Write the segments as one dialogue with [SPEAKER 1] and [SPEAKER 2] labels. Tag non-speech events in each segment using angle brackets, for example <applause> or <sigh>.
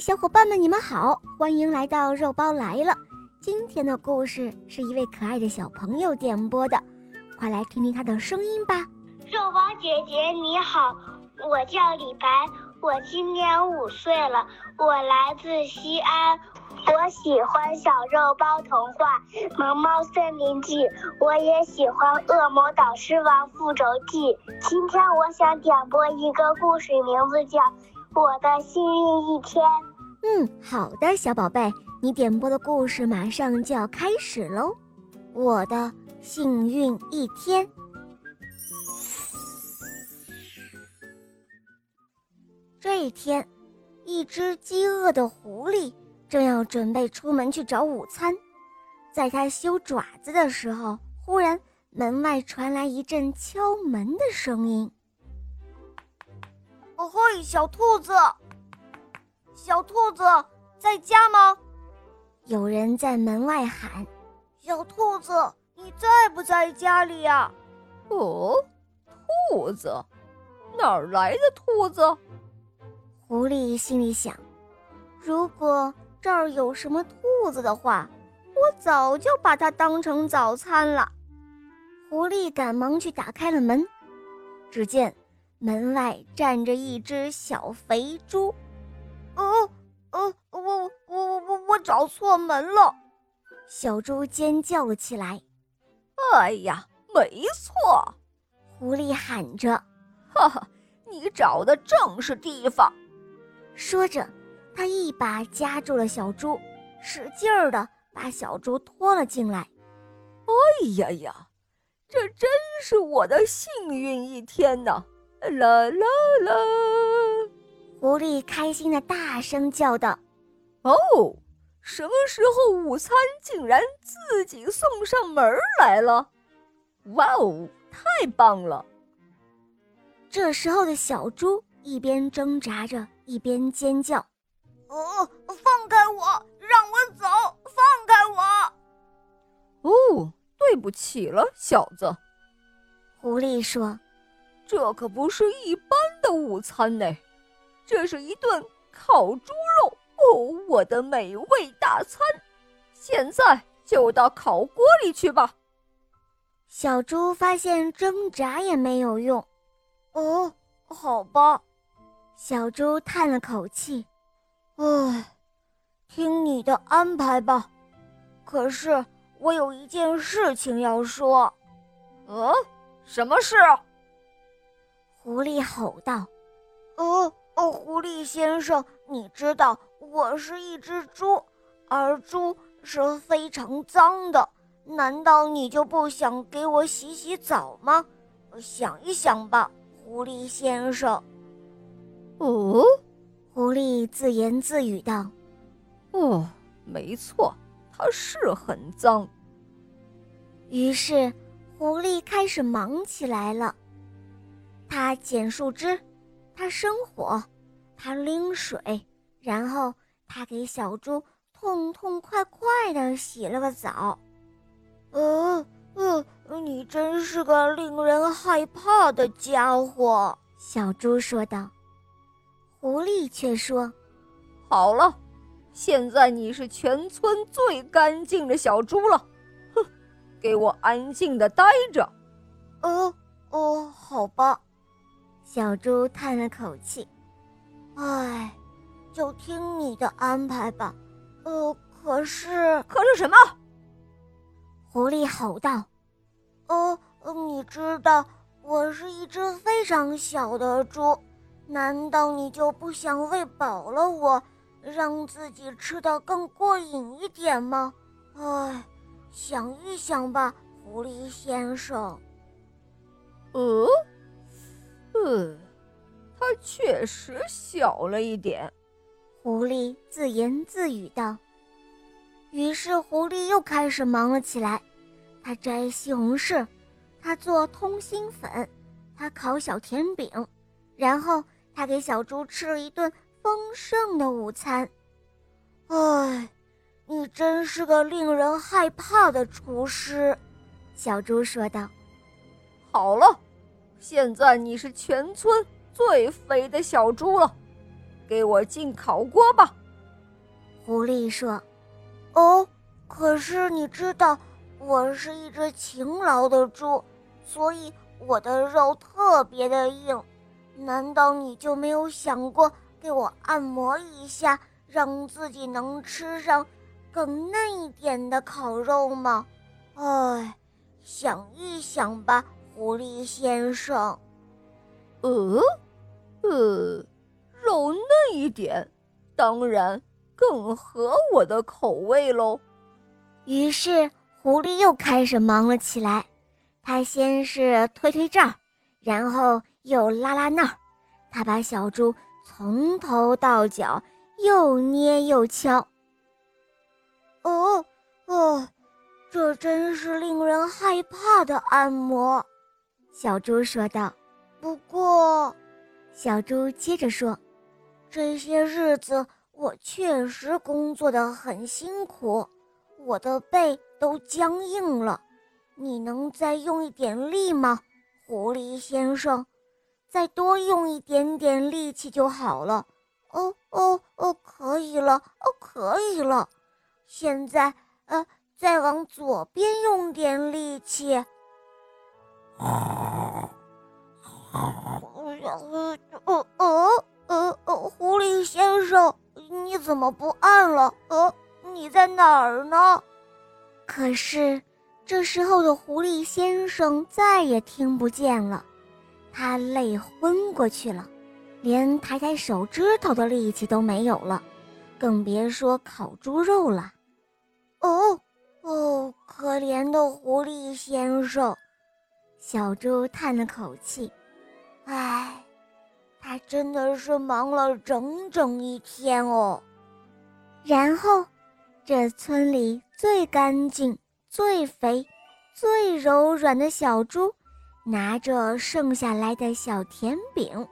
[SPEAKER 1] 小伙伴们，你们好，欢迎来到肉包来了。今天的故事是一位可爱的小朋友点播的，快来听听他的声音吧。
[SPEAKER 2] 肉包姐姐你好，我叫李白，我今年五岁了，我来自西安，我喜欢小肉包童话《萌猫森林记》，我也喜欢《恶魔导师王复仇记》。今天我想点播一个故事，名字叫。我的幸运一天，
[SPEAKER 1] 嗯，好的，小宝贝，你点播的故事马上就要开始喽。我的幸运一天，这一天，一只饥饿的狐狸正要准备出门去找午餐，在它修爪子的时候，忽然门外传来一阵敲门的声音。
[SPEAKER 3] 哦嘿，小兔子，小兔子在家吗？
[SPEAKER 1] 有人在门外喊：“
[SPEAKER 3] 小兔子，你在不在家里呀？”
[SPEAKER 4] 哦，兔子，哪儿来的兔子？
[SPEAKER 1] 狐狸心里想：如果这儿有什么兔子的话，我早就把它当成早餐了。狐狸赶忙去打开了门，只见。门外站着一只小肥猪，
[SPEAKER 3] 哦，哦，我我我我我找错门了！
[SPEAKER 1] 小猪尖叫了起来。
[SPEAKER 4] 哎呀，没错！
[SPEAKER 1] 狐狸喊着：“
[SPEAKER 4] 哈哈，你找的正是地方。”
[SPEAKER 1] 说着，他一把夹住了小猪，使劲儿的把小猪拖了进来。
[SPEAKER 4] 哎呀呀，这真是我的幸运一天呢！啦啦啦！
[SPEAKER 1] 狐狸开心的大声叫道：“
[SPEAKER 4] 哦，什么时候午餐竟然自己送上门来了？哇哦，太棒了！”
[SPEAKER 1] 这时候的小猪一边挣扎着，一边尖叫：“
[SPEAKER 3] 哦，放开我，让我走，放开
[SPEAKER 4] 我！”哦，对不起了，小子。
[SPEAKER 1] 狐狸说。
[SPEAKER 4] 这可不是一般的午餐呢，这是一顿烤猪肉哦，我的美味大餐！现在就到烤锅里去吧。
[SPEAKER 1] 小猪发现挣扎也没有用，
[SPEAKER 3] 哦，好吧。
[SPEAKER 1] 小猪叹了口气，
[SPEAKER 3] 唉，听你的安排吧。可是我有一件事情要说。
[SPEAKER 4] 呃，什么事？
[SPEAKER 1] 狐狸吼道：“
[SPEAKER 3] 哦哦，狐狸先生，你知道我是一只猪，而猪是非常脏的。难道你就不想给我洗洗澡吗？想一想吧，狐狸先生。”
[SPEAKER 4] 哦，
[SPEAKER 1] 狐狸自言自语道：“
[SPEAKER 4] 哦，没错，它是很脏。”
[SPEAKER 1] 于是，狐狸开始忙起来了。他捡树枝，他生火，他拎水，然后他给小猪痛痛快快的洗了个澡。
[SPEAKER 3] 呃呃，你真是个令人害怕的家伙，
[SPEAKER 1] 小猪说道。狐狸却说：“
[SPEAKER 4] 好了，现在你是全村最干净的小猪了。哼，给我安静的待着。”
[SPEAKER 3] 哦哦，好吧。
[SPEAKER 1] 小猪叹了口气：“
[SPEAKER 3] 唉，就听你的安排吧。呃，可是，
[SPEAKER 4] 可是什么？”
[SPEAKER 1] 狐狸吼道：“
[SPEAKER 3] 呃，你知道我是一只非常小的猪，难道你就不想喂饱了我，让自己吃得更过瘾一点吗？唉，想一想吧，狐狸先生。”
[SPEAKER 4] 呃。嗯，它确实小了一点。
[SPEAKER 1] 狐狸自言自语道。于是狐狸又开始忙了起来。他摘西红柿，他做通心粉，他烤小甜饼，然后他给小猪吃了一顿丰盛的午餐。
[SPEAKER 3] 唉，你真是个令人害怕的厨师，
[SPEAKER 1] 小猪说道。
[SPEAKER 4] 好了。现在你是全村最肥的小猪了，给我进烤锅吧！
[SPEAKER 1] 狐狸说：“
[SPEAKER 3] 哦，可是你知道，我是一只勤劳的猪，所以我的肉特别的硬。难道你就没有想过给我按摩一下，让自己能吃上更嫩一点的烤肉吗？哎，想一想吧，狐狸先生。
[SPEAKER 4] 呃，呃，肉嫩一点，当然。”更合我的口味喽。
[SPEAKER 1] 于是狐狸又开始忙了起来。他先是推推这儿，然后又拉拉那儿。他把小猪从头到脚又捏又敲。
[SPEAKER 3] 哦哦，这真是令人害怕的按摩，
[SPEAKER 1] 小猪说道。
[SPEAKER 3] 不过，
[SPEAKER 1] 小猪接着说，
[SPEAKER 3] 这些日子。我确实工作的很辛苦，我的背都僵硬了。你能再用一点力吗，狐狸先生？再多用一点点力气就好了。哦哦哦，可以了，哦，可以了。现在，呃，再往左边用点力气。哦哦哦哦哦，狐狸先生。你怎么不按了？呃，你在哪儿呢？
[SPEAKER 1] 可是这时候的狐狸先生再也听不见了，他累昏过去了，连抬抬手指头的力气都没有了，更别说烤猪肉了。
[SPEAKER 3] 哦哦，可怜的狐狸先生，
[SPEAKER 1] 小猪叹了口气，
[SPEAKER 3] 唉。他真的是忙了整整一天哦。
[SPEAKER 1] 然后，这村里最干净、最肥、最柔软的小猪，拿着剩下来的小甜饼，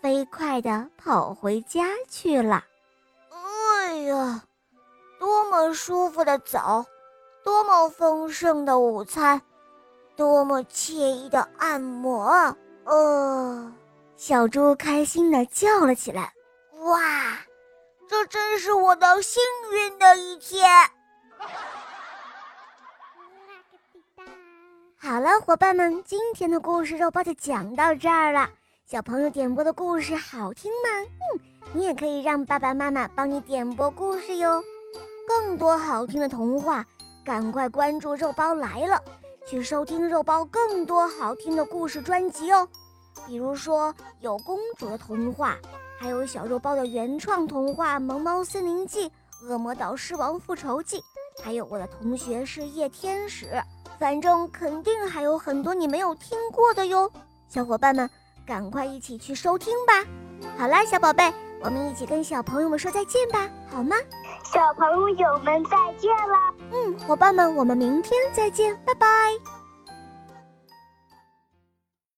[SPEAKER 1] 飞快地跑回家去了。
[SPEAKER 3] 哎呀，多么舒服的澡，多么丰盛的午餐，多么惬意的按摩啊！呃。
[SPEAKER 1] 小猪开心地叫了起来：“
[SPEAKER 3] 哇，这真是我的幸运的一天！” <laughs>
[SPEAKER 1] 好了，伙伴们，今天的故事肉包就讲到这儿了。小朋友点播的故事好听吗？嗯，你也可以让爸爸妈妈帮你点播故事哟。更多好听的童话，赶快关注肉包来了，去收听肉包更多好听的故事专辑哦。比如说有公主的童话，还有小肉包的原创童话《萌猫森林记》《恶魔岛狮王复仇记》，还有我的同学是夜天使，反正肯定还有很多你没有听过的哟。小伙伴们，赶快一起去收听吧！好啦，小宝贝，我们一起跟小朋友们说再见吧，好吗？
[SPEAKER 2] 小朋友们再见了。
[SPEAKER 1] 嗯，伙伴们，我们明天再见，拜拜。